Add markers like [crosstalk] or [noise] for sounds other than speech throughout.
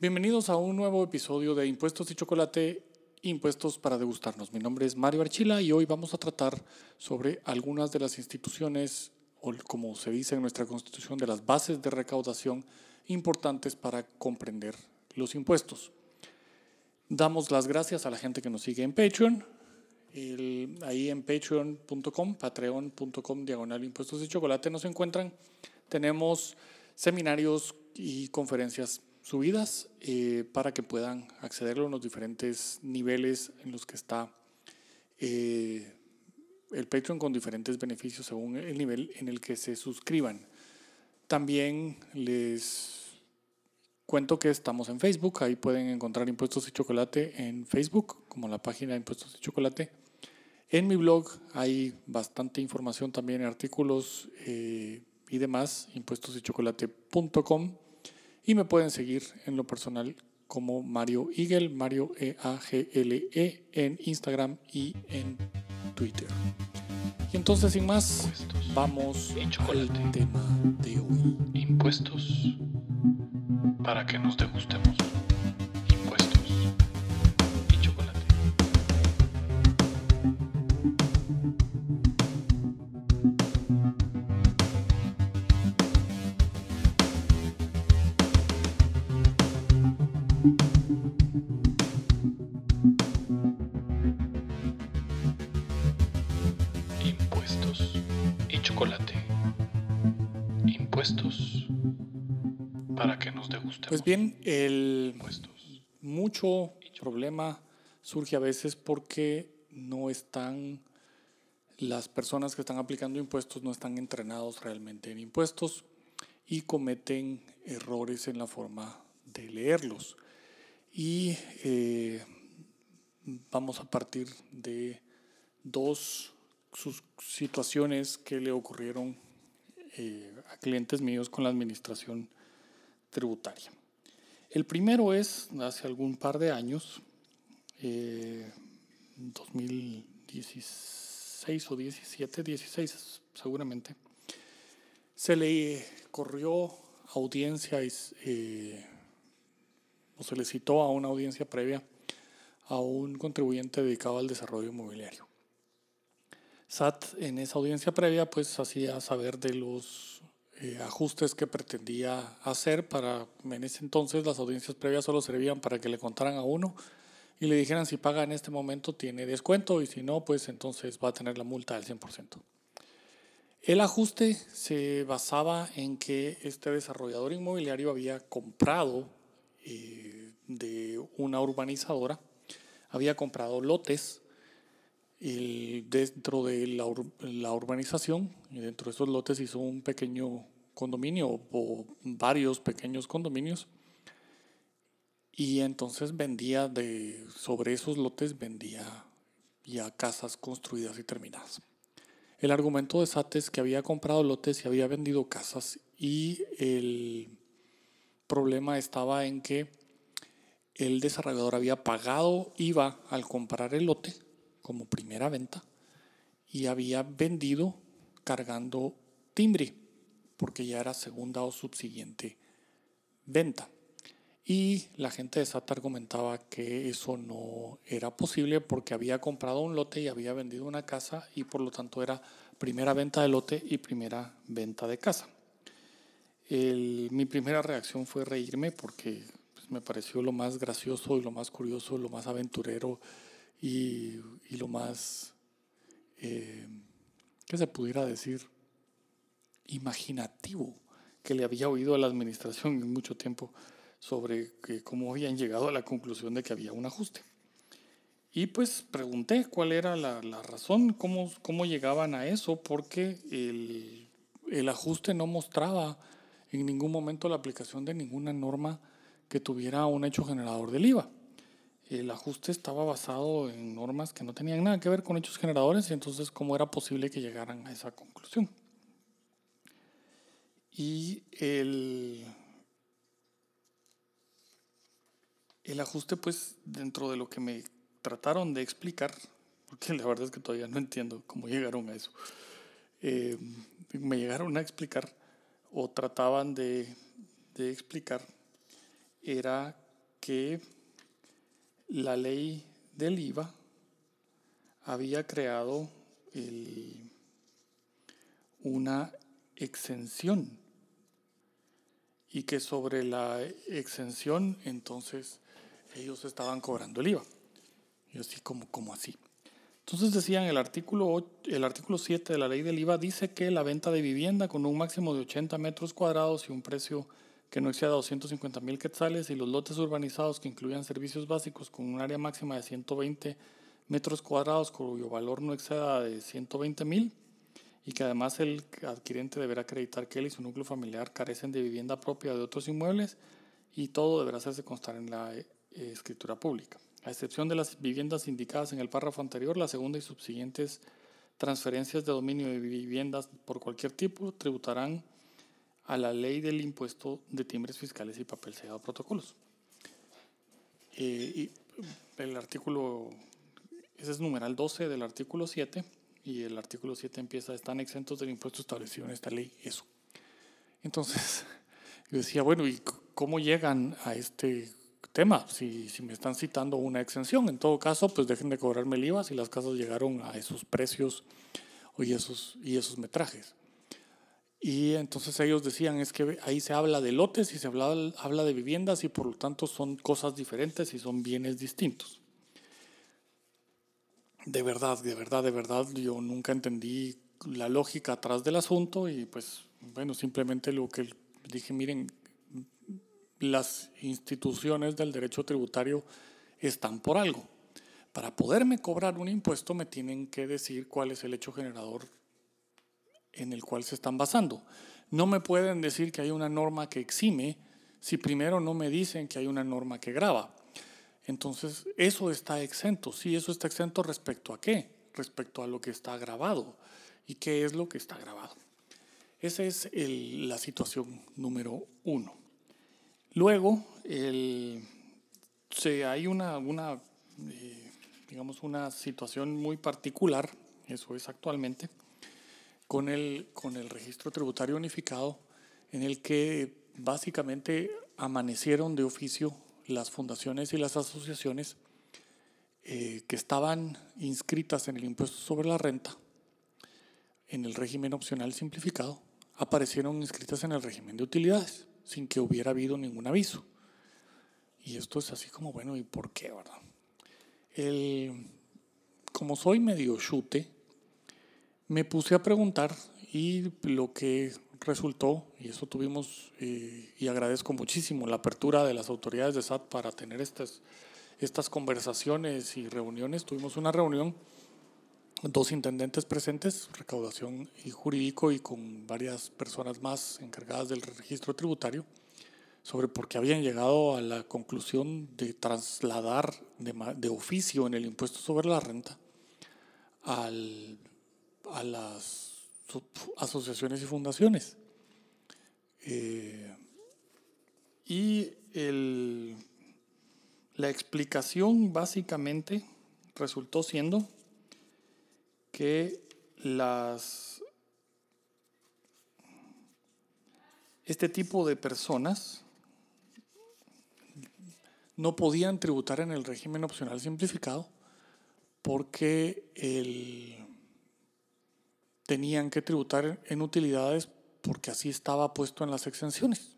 Bienvenidos a un nuevo episodio de Impuestos y Chocolate, Impuestos para degustarnos. Mi nombre es Mario Archila y hoy vamos a tratar sobre algunas de las instituciones, o como se dice en nuestra constitución, de las bases de recaudación importantes para comprender los impuestos. Damos las gracias a la gente que nos sigue en Patreon, ahí en patreon.com, patreon.com, diagonal impuestos y chocolate nos encuentran. Tenemos seminarios y conferencias subidas eh, para que puedan accederlo en los diferentes niveles en los que está eh, el Patreon con diferentes beneficios según el nivel en el que se suscriban. También les cuento que estamos en Facebook, ahí pueden encontrar Impuestos y Chocolate en Facebook, como la página de Impuestos y Chocolate. En mi blog hay bastante información también, artículos eh, y demás, impuestosychocolate.com. Y me pueden seguir en lo personal como Mario Eagle, Mario E-A-G-L-E, -E, en Instagram y en Twitter. Y entonces, sin más, vamos al tema de hoy. Impuestos para que nos degustemos. Pues bien, el mucho problema surge a veces porque no están las personas que están aplicando impuestos no están entrenados realmente en impuestos y cometen errores en la forma de leerlos. Y eh, vamos a partir de dos situaciones que le ocurrieron eh, a clientes míos con la administración tributaria. El primero es, hace algún par de años, 2016 eh, o 17, 16 seguramente, se le corrió audiencia eh, o se le citó a una audiencia previa a un contribuyente dedicado al desarrollo inmobiliario. SAT en esa audiencia previa pues hacía saber de los eh, ajustes que pretendía hacer para, en ese entonces las audiencias previas solo servían para que le contaran a uno y le dijeran si paga en este momento tiene descuento y si no, pues entonces va a tener la multa del 100%. El ajuste se basaba en que este desarrollador inmobiliario había comprado eh, de una urbanizadora, había comprado lotes dentro de la, urbanización y dentro de esos lotes hizo un pequeño condominio o varios pequeños condominios y entonces vendía de sobre esos lotes vendía ya casas construidas y terminadas. El argumento de SAT es que había comprado lotes y había vendido casas y el problema estaba en que el desarrollador había pagado IVA al comprar el lote como primera venta y había vendido cargando timbre, porque ya era segunda o subsiguiente venta. Y la gente de SAT argumentaba que eso no era posible porque había comprado un lote y había vendido una casa y por lo tanto era primera venta de lote y primera venta de casa. mi primera reacción fue reírme porque pues, me pareció lo más gracioso y lo más curioso, lo más aventurero y, lo más, eh, que se pudiera decir, imaginativo que le había oído a la administración en mucho tiempo sobre que cómo habían llegado a la conclusión de que había un ajuste. Y pues pregunté cuál era la, razón, cómo, cómo llegaban a eso, porque el, el ajuste no mostraba en ningún momento la aplicación de ninguna norma que tuviera un hecho generador del IVA el ajuste estaba basado en normas que no tenían nada que ver con hechos generadores y entonces cómo era posible que llegaran a esa conclusión. Y el, el ajuste, pues, dentro de lo que me trataron de explicar, porque la verdad es que todavía no entiendo cómo llegaron a eso, eh, me llegaron a explicar o trataban de, de explicar, era que la ley del IVA había creado una exención y que sobre la exención entonces ellos estaban cobrando el IVA. Y así como, como así. Entonces decían, el artículo, el artículo 7 de la ley del IVA dice que la venta de vivienda con un máximo de 80 metros cuadrados y un precio que no exceda 250 mil quetzales y los lotes urbanizados que incluyan servicios básicos con un área máxima de 120 metros cuadrados cuyo valor no exceda de 120 mil y que además el adquirente deberá acreditar que él y su núcleo familiar carecen de vivienda propia de otros inmuebles y todo deberá hacerse constar en la eh, escritura pública. A excepción de las viviendas indicadas en el párrafo anterior, la segunda y subsiguientes transferencias de dominio de viviendas por cualquier tipo tributarán a la ley del impuesto de timbres fiscales y papel sellado protocolos. Eh, y el artículo, ese es numeral 12 del artículo 7, y el artículo 7 empieza, están exentos del impuesto establecido en esta ley, eso. Entonces, [laughs] decía, bueno, ¿y cómo llegan a este tema? Si, si me están citando una exención, en todo caso, pues dejen de cobrarme el IVA si las casas llegaron a esos precios y esos, y esos metrajes. Y entonces ellos decían, es que ahí se habla de lotes y se habla, habla de viviendas y por lo tanto son cosas diferentes y son bienes distintos. De verdad, de verdad, de verdad, yo nunca entendí la lógica atrás del asunto y pues bueno, simplemente lo que dije, miren, las instituciones del derecho tributario están por algo. Para poderme cobrar un impuesto me tienen que decir cuál es el hecho generador en el cual se están basando. No me pueden decir que hay una norma que exime si primero no me dicen que hay una norma que graba. Entonces, eso está exento. Sí, eso está exento respecto a qué? Respecto a lo que está grabado. ¿Y qué es lo que está grabado? Esa es la situación número uno. Luego, hay una, una eh, digamos, una situación muy particular, eso es actualmente, con el, con el registro tributario unificado, en el que básicamente amanecieron de oficio las fundaciones y las asociaciones eh, que estaban inscritas en el impuesto sobre la renta, en el régimen opcional simplificado, aparecieron inscritas en el régimen de utilidades, sin que hubiera habido ningún aviso. Y esto es así como, bueno, ¿y por qué, verdad? El, como soy medio chute, me puse a preguntar y lo que resultó, y eso tuvimos, eh, y agradezco muchísimo la apertura de las autoridades de SAT para tener estas, estas conversaciones y reuniones. Tuvimos una reunión, dos intendentes presentes, recaudación y jurídico, y con varias personas más encargadas del registro tributario, sobre por qué habían llegado a la conclusión de trasladar de, de oficio en el impuesto sobre la renta al a las asociaciones y fundaciones. Eh, y la explicación básicamente resultó siendo que las, este tipo de personas no podían tributar en el régimen opcional simplificado porque el tenían que tributar en utilidades porque así estaba puesto en las exenciones.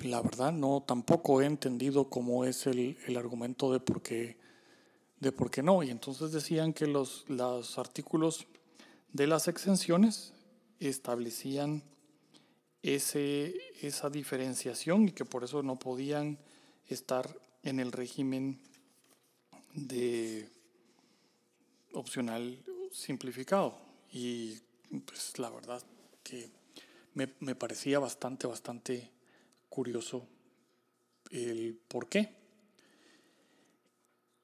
La verdad no tampoco he entendido cómo es el, argumento de por qué de por qué no. Y entonces decían que los, los artículos de las exenciones establecían ese, esa diferenciación y que por eso no podían estar en el régimen de opcional simplificado. Y pues la verdad que me, me parecía bastante, bastante curioso el por qué.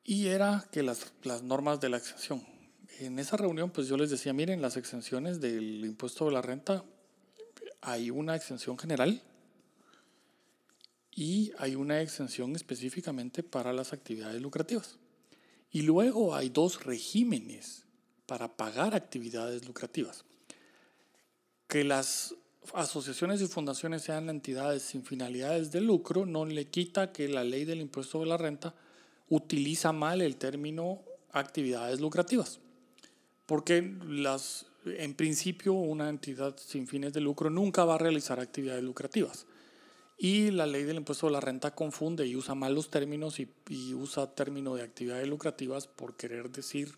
Y era que las, las normas de la exención. En esa reunión, pues yo les decía, miren, las exenciones del impuesto de la renta, hay una exención general y hay una exención específicamente para las actividades lucrativas. Y luego hay dos regímenes para pagar actividades lucrativas. Que las asociaciones y fundaciones sean entidades sin finalidades de lucro, no le quita que la ley del impuesto de la renta utiliza mal el término actividades lucrativas. Porque las, en principio una entidad sin fines de lucro nunca va a realizar actividades lucrativas. Y la ley del impuesto de la renta confunde y usa mal los términos y, usa término de actividades lucrativas por querer decir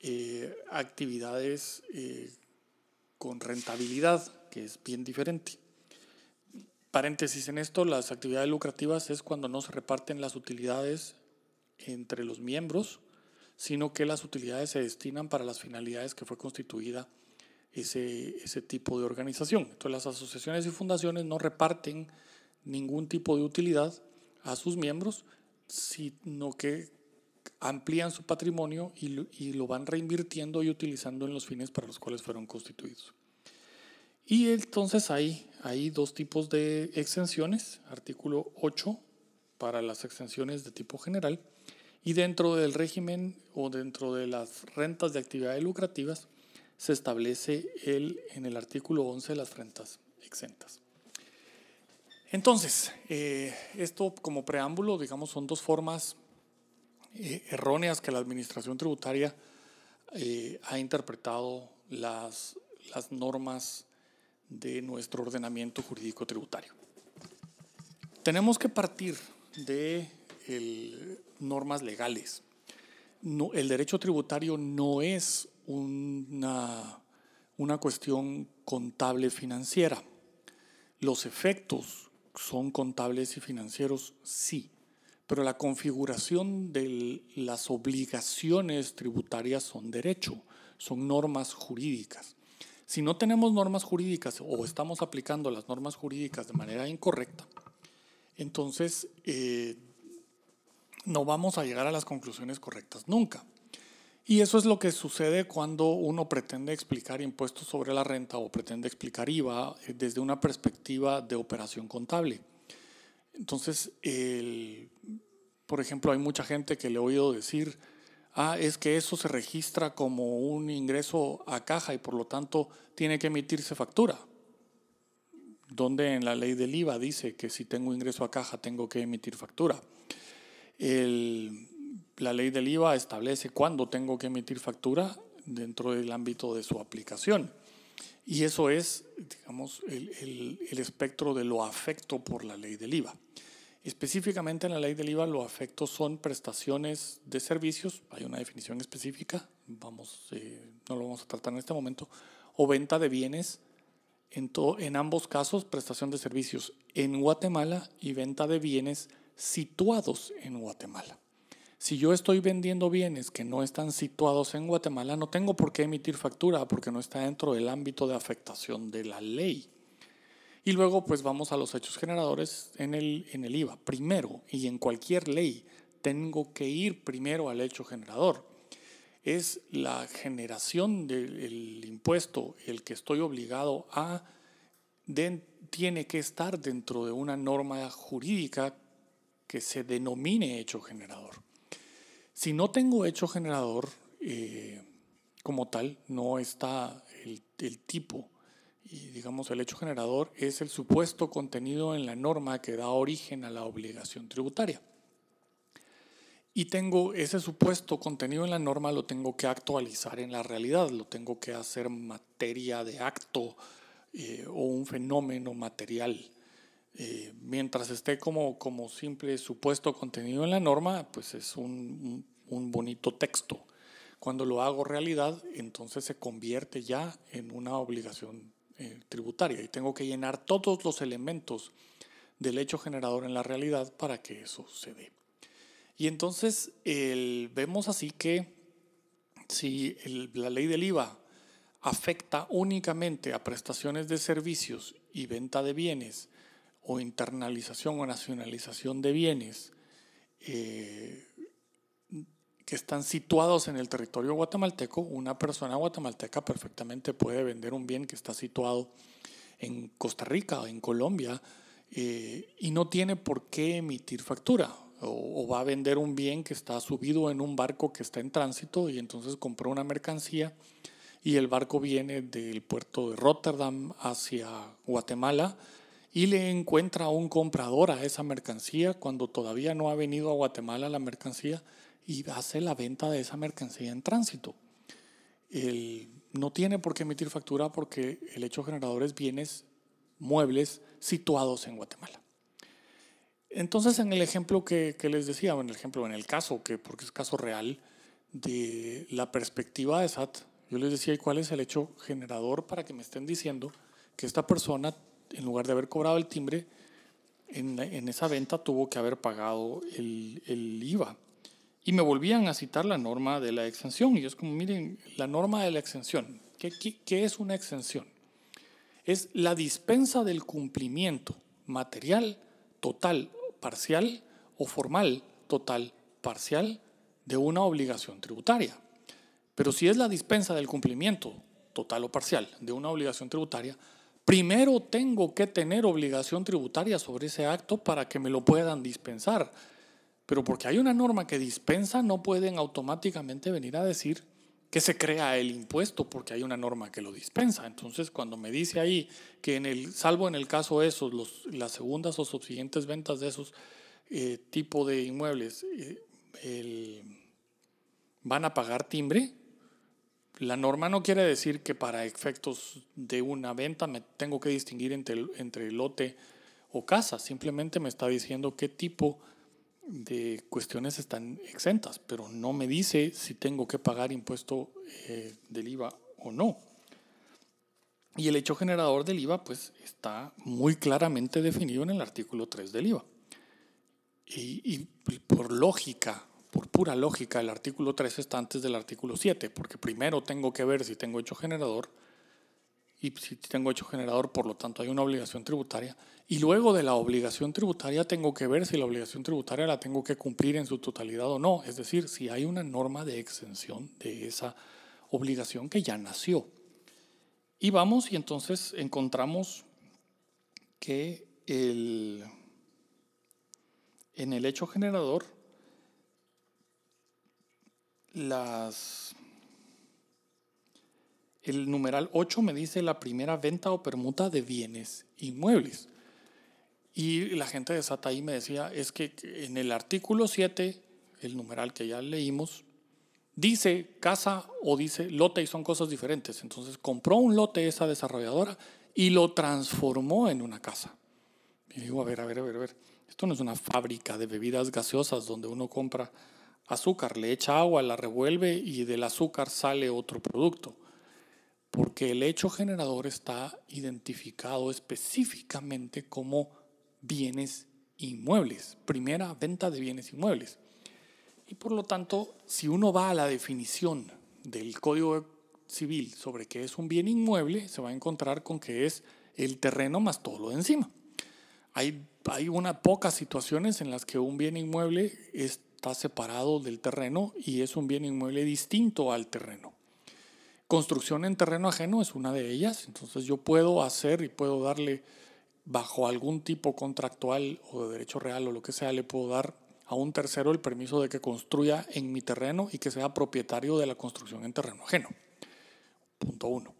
eh, actividades eh, con rentabilidad, que es bien diferente. Paréntesis en esto, las actividades lucrativas es cuando no se reparten las utilidades entre los miembros, sino que las utilidades se destinan para las finalidades que fue constituida ese, ese tipo de organización. Entonces las asociaciones y fundaciones no reparten ningún tipo de utilidad a sus miembros, sino que amplían su patrimonio y, lo van reinvirtiendo y utilizando en los fines para los cuales fueron constituidos. Y entonces hay, hay dos tipos de exenciones, artículo 8 para las exenciones de tipo general y dentro del régimen o dentro de las rentas de actividades lucrativas se establece el, en el artículo 11 las rentas exentas. Entonces, eh, esto como preámbulo, digamos, son dos formas eh, erróneas que la Administración Tributaria eh, ha interpretado las, las normas de nuestro ordenamiento jurídico tributario. Tenemos que partir de normas legales. El derecho tributario no es una, una cuestión contable financiera. Los efectos son contables y financieros, sí, pero la configuración de las obligaciones tributarias son derecho, son normas jurídicas. Si no tenemos normas jurídicas o estamos aplicando las normas jurídicas de manera incorrecta, entonces eh, no vamos a llegar a las conclusiones correctas nunca. Y eso es lo que sucede cuando uno pretende explicar impuestos sobre la renta o pretende explicar IVA eh, desde una perspectiva de operación contable. Entonces, por ejemplo, hay mucha gente que le he oído decir, ah, es que eso se registra como un ingreso a caja y por lo tanto tiene que emitirse factura. Donde en la ley del IVA dice que si tengo ingreso a caja tengo que emitir factura. La ley del IVA establece cuándo tengo que emitir factura dentro del ámbito de su aplicación. Y eso es, digamos, el, espectro de lo afecto por la ley del IVA. Específicamente en la ley del IVA, lo afecto son prestaciones de servicios, hay una definición específica, vamos, eh, no lo vamos a tratar en este momento, o venta de bienes, en, en ambos casos, prestación de servicios en Guatemala y venta de bienes situados en Guatemala. Si yo estoy vendiendo bienes que no están situados en Guatemala, no tengo por qué emitir factura porque no está dentro del ámbito de afectación de la ley. Y luego pues vamos a los hechos generadores en el, en el IVA. Primero, y en cualquier ley, tengo que ir primero al hecho generador. Es la generación del impuesto el que estoy obligado a, tiene que estar dentro de una norma jurídica que se denomine hecho generador. Si no tengo hecho generador eh, como tal, no está el, tipo. Y digamos, el hecho generador es el supuesto contenido en la norma que da origen a la obligación tributaria. Y tengo ese supuesto contenido en la norma, lo tengo que actualizar en la realidad, lo tengo que hacer materia de acto eh, o un fenómeno material. Eh, mientras esté como, como simple supuesto contenido en la norma, pues es un, un, bonito texto. Cuando lo hago realidad, entonces se convierte ya en una obligación eh, tributaria y tengo que llenar todos los elementos del hecho generador en la realidad para que eso se dé. Y entonces vemos así que si la ley del IVA afecta únicamente a prestaciones de servicios y venta de bienes, o internalización o nacionalización de bienes eh, que están situados en el territorio guatemalteco, una persona guatemalteca perfectamente puede vender un bien que está situado en Costa Rica o en Colombia eh, y no tiene por qué emitir factura. O, o, va a vender un bien que está subido en un barco que está en tránsito y entonces compró una mercancía y el barco viene del puerto de Rotterdam hacia Guatemala y le encuentra un comprador a esa mercancía cuando todavía no ha venido a Guatemala la mercancía y hace la venta de esa mercancía en tránsito. El, no tiene por qué emitir factura porque el hecho generador es bienes muebles situados en Guatemala. Entonces, en el ejemplo que, que les decía, en el ejemplo, en el caso, que porque es caso real, de la perspectiva de SAT, yo les decía, ¿y cuál es el hecho generador para que me estén diciendo que esta persona, en lugar de haber cobrado el timbre, en, esa venta tuvo que haber pagado el, IVA? Y me volvían a citar la norma de la exención. Y es como, miren, la norma de la exención. ¿Qué, qué, qué es una exención? Es la dispensa del cumplimiento material, total, parcial o formal, total, parcial de una obligación tributaria. Pero si es la dispensa del cumplimiento total o parcial de una obligación tributaria, primero tengo que tener obligación tributaria sobre ese acto para que me lo puedan dispensar. Pero porque hay una norma que dispensa, no pueden automáticamente venir a decir que se crea el impuesto porque hay una norma que lo dispensa. Entonces, cuando me dice ahí que en el, salvo en el caso de esos, los, las segundas o subsiguientes ventas de esos eh, tipo de inmuebles eh, van a pagar timbre, la norma no quiere decir que para efectos de una venta me tengo que distinguir entre, entre lote o casa, simplemente me está diciendo qué tipo de cuestiones están exentas, pero no me dice si tengo que pagar impuesto eh, del IVA o no. Y el hecho generador del IVA pues está muy claramente definido en el artículo 3 del IVA. Y, y por lógica, por pura lógica, el artículo 3 está antes del artículo 7, porque primero tengo que ver si tengo hecho generador y si tengo hecho generador, por lo tanto hay una obligación tributaria. Y luego de la obligación tributaria tengo que ver si la obligación tributaria la tengo que cumplir en su totalidad o no. Es decir, si hay una norma de exención de esa obligación que ya nació. Y vamos y entonces encontramos que el, en el hecho generador las el numeral 8 me dice la primera venta o permuta de bienes inmuebles. Y la gente de Sataí me decía, es que en el artículo 7, el numeral que ya leímos, dice casa o dice lote y son cosas diferentes. Entonces compró un lote esa desarrolladora y lo transformó en una casa. Y digo, a ver, a ver, a ver, a ver, esto no es una fábrica de bebidas gaseosas donde uno compra azúcar, le echa agua, la revuelve y del azúcar sale otro producto porque el hecho generador está identificado específicamente como bienes inmuebles, primera venta de bienes inmuebles. Y por lo tanto, si uno va a la definición del Código Civil sobre qué es un bien inmueble, se va a encontrar con que es el terreno más todo lo de encima. Hay, hay una pocas situaciones en las que un bien inmueble separado del terreno y es un bien inmueble distinto al terreno. Construcción en terreno ajeno es una de ellas, entonces yo puedo hacer y puedo darle bajo algún tipo contractual o de derecho real o lo que sea, le puedo dar a un tercero el permiso de que construya en mi terreno y que sea propietario de la construcción en terreno ajeno. Punto uno.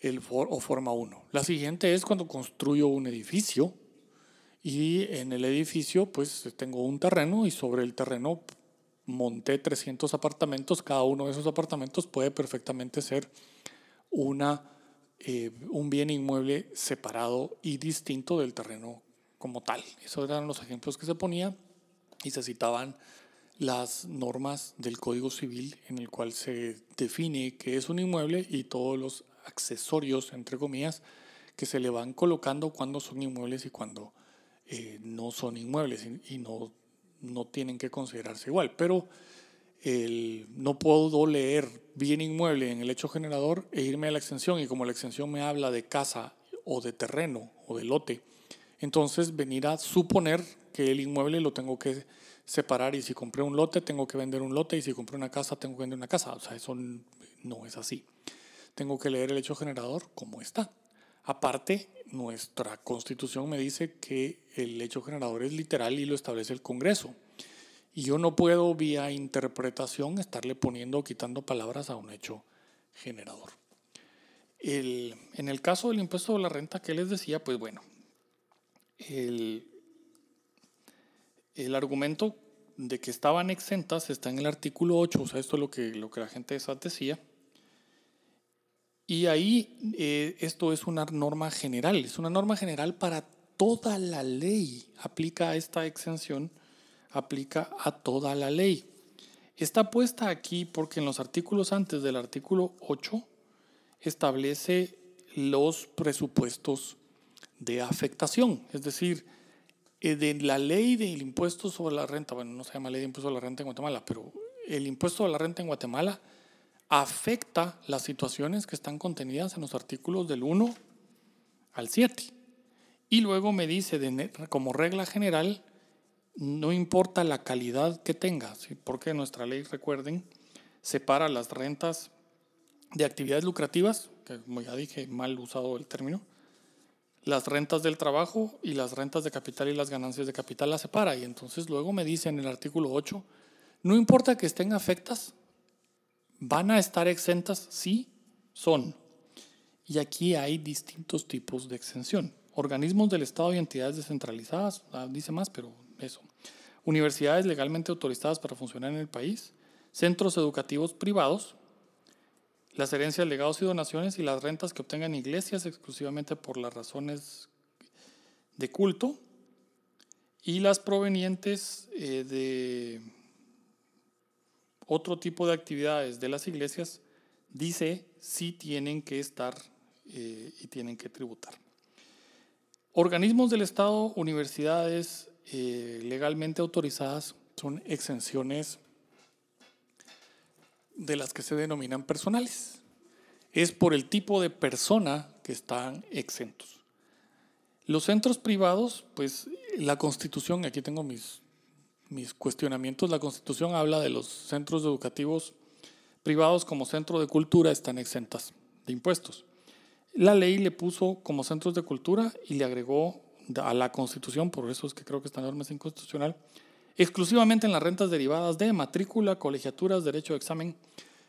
El o forma uno. La siguiente es cuando construyo un edificio y en el edificio pues tengo un terreno y sobre el terreno monté 300 apartamentos, cada uno de esos apartamentos puede perfectamente ser una, eh, un bien inmueble separado y distinto del terreno como tal. Esos eran los ejemplos que se ponían y se citaban las normas del Código Civil en el cual se define qué es un inmueble y todos los accesorios, entre comillas, que se le van colocando cuando son inmuebles y cuando eh, no son inmuebles y, y no no tienen que considerarse igual. Pero el, no puedo leer bien inmueble en el hecho generador e irme a la extensión y como la extensión me habla de casa o de terreno o de lote, entonces venir a suponer que el inmueble lo tengo que separar y si compré un lote tengo que vender un lote y si compré una casa tengo que vender una casa. O sea, eso no es así. Tengo que leer el hecho generador como está. Aparte, nuestra constitución me dice que el hecho generador es literal y lo establece el Congreso. Y yo no puedo vía interpretación estarle poniendo o quitando palabras a un hecho generador. En el caso del impuesto de la renta que les decía, pues bueno, el, el argumento de que estaban exentas está en el artículo 8, o sea, esto es lo que, lo que la gente de SAT decía. Y ahí eh, esto es una norma general, es una norma general para toda la ley. Aplica esta exención, aplica a toda la ley. Está puesta aquí porque en los artículos antes del artículo 8 establece los presupuestos de afectación, es decir, eh, de la ley del impuesto sobre la renta, bueno, no se llama ley de impuesto sobre la renta en Guatemala, pero el impuesto sobre la renta en Guatemala afecta las situaciones que están contenidas en los artículos del 1 al 7. Y luego me dice, como regla general, no importa la calidad que tenga, porque nuestra ley, recuerden, separa las rentas de actividades lucrativas, que como ya dije, mal usado el término, las rentas del trabajo y las rentas de capital y las ganancias de capital las separa. Y entonces luego me dice en el artículo 8, no importa que estén afectas, van a estar exentas, sí, son. Y aquí hay distintos tipos de exención. Organismos del Estado y entidades descentralizadas, ah, dice más, pero eso. Universidades legalmente autorizadas para funcionar en el país, centros educativos privados, las herencias, legados y donaciones y las rentas que obtengan iglesias exclusivamente por las razones de culto y las provenientes eh, de otro tipo de actividades de las iglesias, dice si tienen que estar eh, y tienen que tributar. Organismos del Estado, universidades eh, legalmente autorizadas son exenciones de las que se denominan personales. Es por el tipo de persona que están exentos. Los centros privados, pues la constitución, aquí tengo mis, mis cuestionamientos, la constitución habla de los centros educativos privados como centro de cultura, están exentas de impuestos. La ley le puso como centros de cultura y le agregó a la constitución, por eso es que creo que esta norma es inconstitucional, exclusivamente en las rentas derivadas de matrícula, colegiaturas, derecho de examen.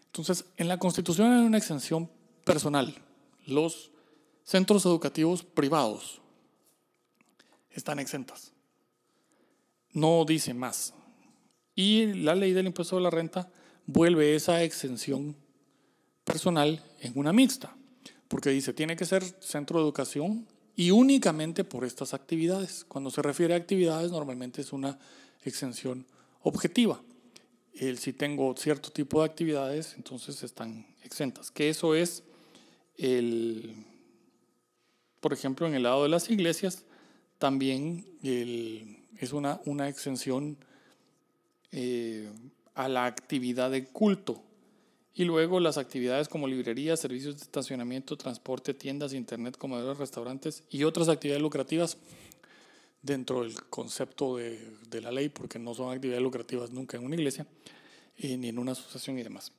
Entonces, en la Constitución hay una exención personal. Los centros educativos privados están exentas. No dice más. Y la ley del impuesto de la renta vuelve esa exención personal en una mixta, porque dice, tiene que ser centro de educación y únicamente por estas actividades. Cuando se refiere a actividades, normalmente es una exención objetiva. El, si tengo cierto tipo de actividades, entonces están exentas. Que eso es, el, por ejemplo, en el lado de las iglesias, también es una, una exención eh, a la actividad de culto. Y luego las actividades como librerías, servicios de estacionamiento, transporte, tiendas, internet, comedores, restaurantes y otras actividades lucrativas dentro del concepto de, de, la ley, porque no son actividades lucrativas nunca en una iglesia, eh, ni en una asociación y demás.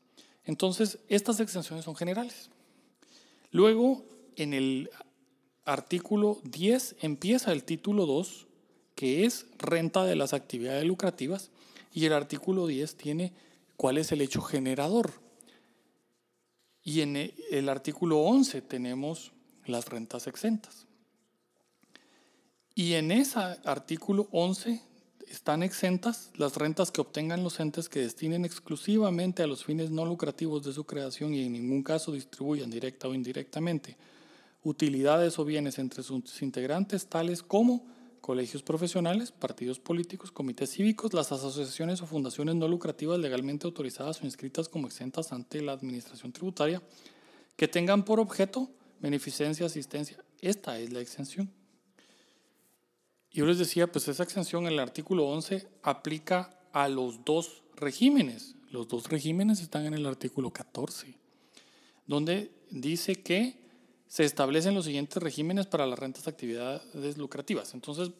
Entonces, estas exenciones son generales. Luego, en el artículo 10 empieza el título 2, que es renta de las actividades lucrativas, y el artículo 10 tiene cuál es el hecho generador. Y en el artículo 11 tenemos las rentas exentas. Y en ese artículo 11 están exentas las rentas que obtengan los entes que destinen exclusivamente a los fines no lucrativos de su creación y en ningún caso distribuyan directa o indirectamente utilidades o bienes entre sus integrantes, tales como colegios profesionales, partidos políticos, comités cívicos, las asociaciones o fundaciones no lucrativas legalmente autorizadas o inscritas como exentas ante la administración tributaria, que tengan por objeto beneficencia, asistencia. Esta es la exención. Yo les decía, pues esa exención en el artículo 11 aplica a los dos regímenes. Los dos regímenes están en el artículo 14, donde dice que se establecen los siguientes regímenes para las rentas de actividades lucrativas. Entonces,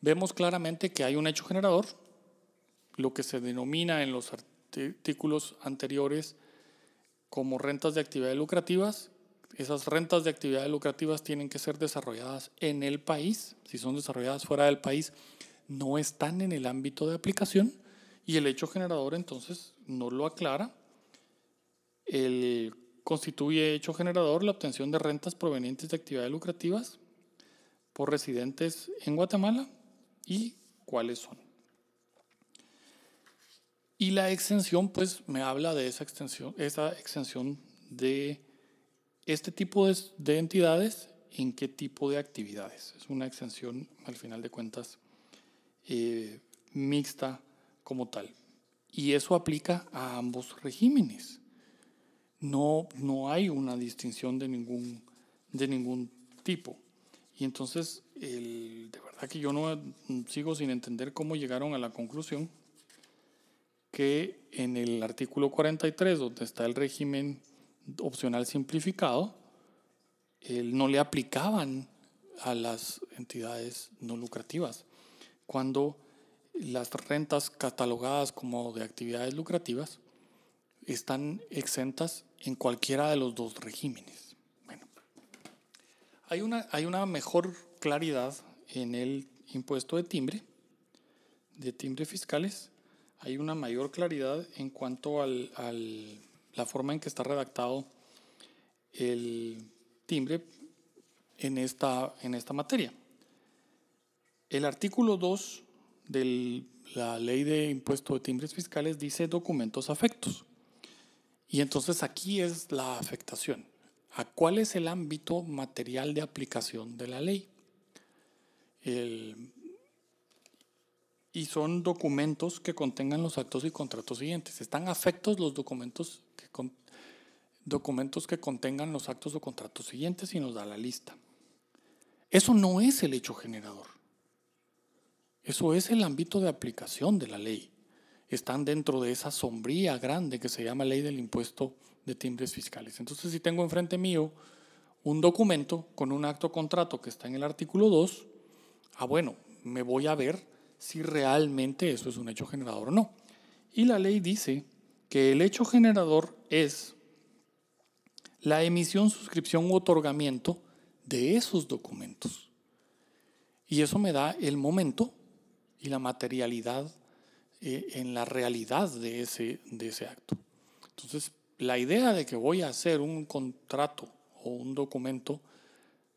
vemos claramente que hay un hecho generador, lo que se denomina en los artículos anteriores como rentas de actividades lucrativas, esas rentas de actividades lucrativas tienen que ser desarrolladas en el país. Si son desarrolladas fuera del país, no están en el ámbito de aplicación y el hecho generador entonces no lo aclara. El constituye hecho generador la obtención de rentas provenientes de actividades lucrativas por residentes en Guatemala y cuáles son. Y la exención, pues me habla de esa extensión, esa exención de este tipo de, de entidades en qué tipo de actividades. Es una exención, al final de cuentas, eh, mixta como tal. Y eso aplica a ambos regímenes. No, no hay una distinción de ningún, de ningún tipo. Y entonces, de verdad que yo no sigo sin entender cómo llegaron a la conclusión que en el artículo 43, donde está el régimen opcional simplificado, no le aplicaban a las entidades no lucrativas. Cuando las rentas catalogadas como de actividades lucrativas están exentas en cualquiera de los dos regímenes. Bueno, hay una, hay una mejor claridad en el impuesto de timbre, de timbre fiscales, hay una mayor claridad en cuanto a la forma en que está redactado el timbre en esta, en esta materia. El artículo 2 de la ley de impuesto de timbres fiscales dice documentos afectos. Y entonces aquí es la afectación. ¿A cuál es el ámbito material de aplicación de la ley? y son documentos que contengan los actos y contratos siguientes. Están afectos los documentos que, documentos que contengan los actos o contratos siguientes y nos da la lista. Eso no es el hecho generador. Eso es el ámbito de aplicación de la ley. Están dentro de esa sombría grande que se llama ley del impuesto de timbres fiscales. Entonces, si tengo enfrente mío un documento con un acto contrato que está en el artículo 2, ah, bueno, me voy a ver si realmente eso es un hecho generador o no. Y la ley dice que el hecho generador es la emisión, suscripción u otorgamiento de esos documentos. Y eso me da el momento y la materialidad eh, en la realidad de ese, de ese acto. Entonces, la idea de que voy a hacer un contrato o un documento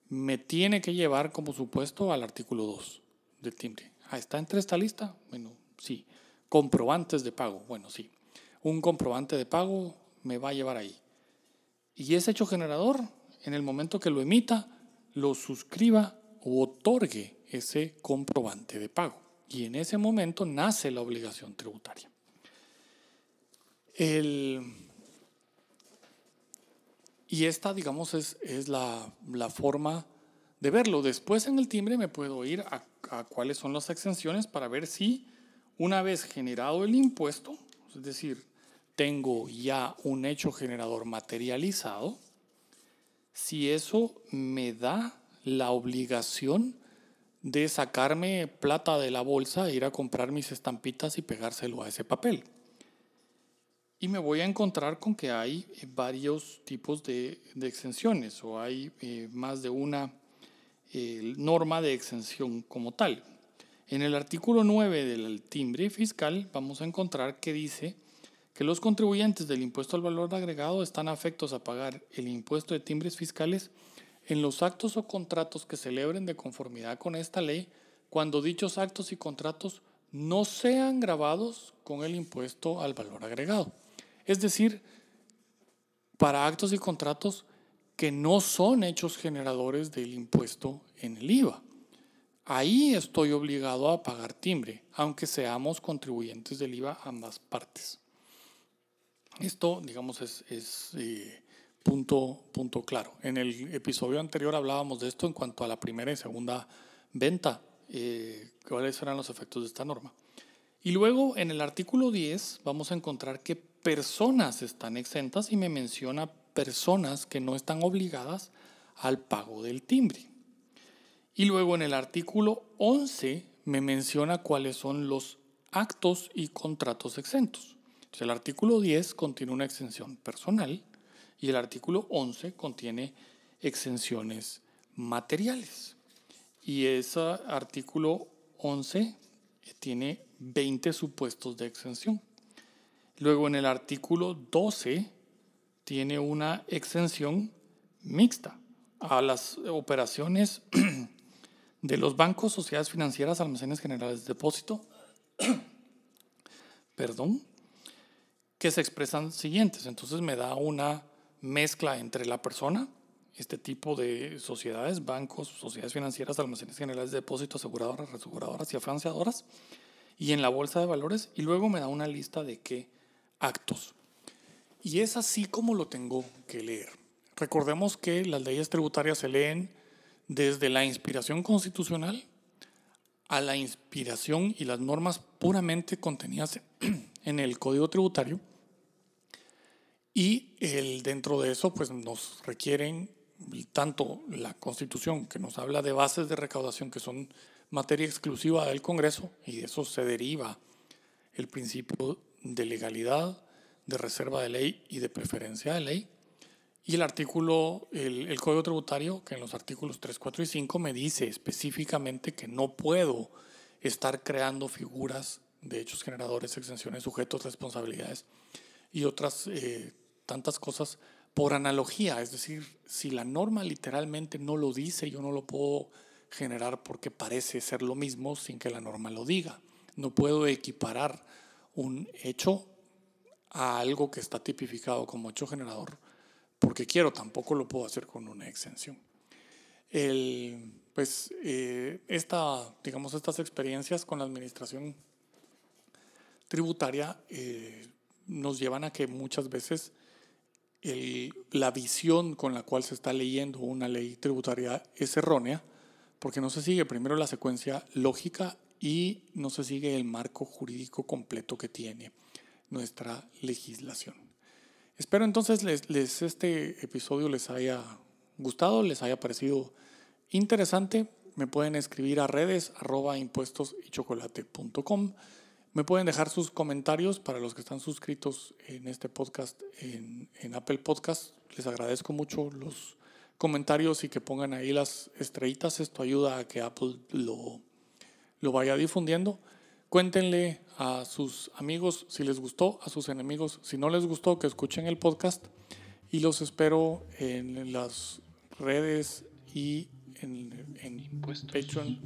me tiene que llevar como supuesto al artículo 2 del timbre. Ah, ¿está entre esta lista? Bueno, sí. Comprobantes de pago. Bueno, sí. Un comprobante de pago me va a llevar ahí. Y ese hecho generador, en el momento que lo emita, lo suscriba o otorgue ese comprobante de pago. Y en ese momento nace la obligación tributaria. y esta, digamos, es, es la, la, forma de verlo. Después en el timbre me puedo ir a, a cuáles son las exenciones para ver si una vez generado el impuesto, es decir, tengo ya un hecho generador materializado, si eso me da la obligación de sacarme plata de la bolsa e ir a comprar mis estampitas y pegárselo a ese papel. Y me voy a encontrar con que hay varios tipos de, exenciones o hay eh, más de una eh, norma de exención como tal. En el artículo 9 del timbre fiscal vamos a encontrar que dice que los contribuyentes del impuesto al valor agregado están afectos a pagar el impuesto de timbres fiscales en los actos o contratos que celebren de conformidad con esta ley cuando dichos actos y contratos no sean grabados con el impuesto al valor agregado. Es decir, para actos y contratos que no son hechos generadores del impuesto en el IVA. Ahí estoy obligado a pagar timbre, aunque seamos contribuyentes del IVA ambas partes. Esto, digamos, es, eh, punto, claro. En el episodio anterior hablábamos de esto en cuanto a la primera y segunda venta, eh, cuáles serán los efectos de esta norma. Y luego en el artículo 10 vamos a encontrar que personas están exentas y me menciona personas que no están obligadas al pago del timbre. Y luego en el artículo 11 me menciona cuáles son los actos y contratos exentos el artículo 10 contiene una exención personal y el artículo 11 contiene exenciones materiales. Y ese artículo 11 tiene 20 supuestos de exención. Luego en el artículo 12 tiene una exención mixta a las operaciones [clears throat] de los bancos, sociedades financieras, almacenes generales de depósito, [clears throat] perdón, que se expresan siguientes. Entonces me da una mezcla entre la persona, este tipo de sociedades, bancos, sociedades financieras, almacenes generales de depósito, aseguradoras, aseguradoras y financiadoras, y en la bolsa de valores, y luego me da una lista de qué actos. Y es así como lo tengo que leer. Recordemos que las leyes tributarias se leen desde la inspiración constitucional a la inspiración y las normas puramente contenidas en el Código Tributario. Y el, dentro de eso, pues nos requieren tanto la Constitución, que nos habla de bases de recaudación que son materia exclusiva del Congreso, y de eso se deriva el principio de legalidad, de reserva de ley y de preferencia de ley. Y el artículo, el, el, Código Tributario, que en los artículos 3, 4 y 5 me dice específicamente que no puedo estar creando figuras de hechos generadores, exenciones, sujetos, responsabilidades y otras eh, tantas cosas por analogía. Es decir, si la norma literalmente no lo dice, yo no lo puedo generar porque parece ser lo mismo sin que la norma lo diga. No puedo equiparar un hecho a algo que está tipificado como hecho generador porque quiero, tampoco lo puedo hacer con una exención. Pues eh, esta, digamos, estas experiencias con la administración tributaria eh, nos llevan a que muchas veces la visión con la cual se está leyendo una ley tributaria es errónea, porque no se sigue primero la secuencia lógica y no se sigue el marco jurídico completo que tiene nuestra legislación. Espero entonces les, este episodio les haya gustado, les haya parecido interesante. Me pueden escribir a redes arroba y chocolate.com. Me pueden dejar sus comentarios para los que están suscritos en este podcast en, en, Apple Podcast. Les agradezco mucho los comentarios y que pongan ahí las estrellitas. Esto ayuda a que Apple lo, lo vaya difundiendo. Cuéntenle a sus amigos si les gustó, a sus enemigos si no les gustó, que escuchen el podcast y los espero en las redes y en, en Patreon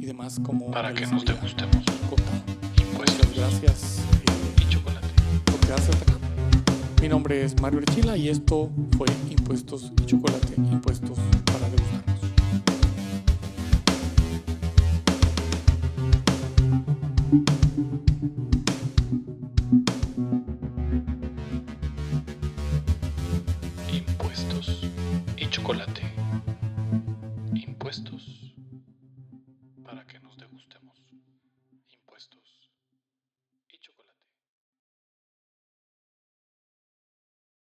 y demás como para que nos degustemos gracias y chocolate por quedarse hasta acá. Mi nombre es Mario Archila y esto fue Impuestos y Chocolate, Impuestos para degustarnos.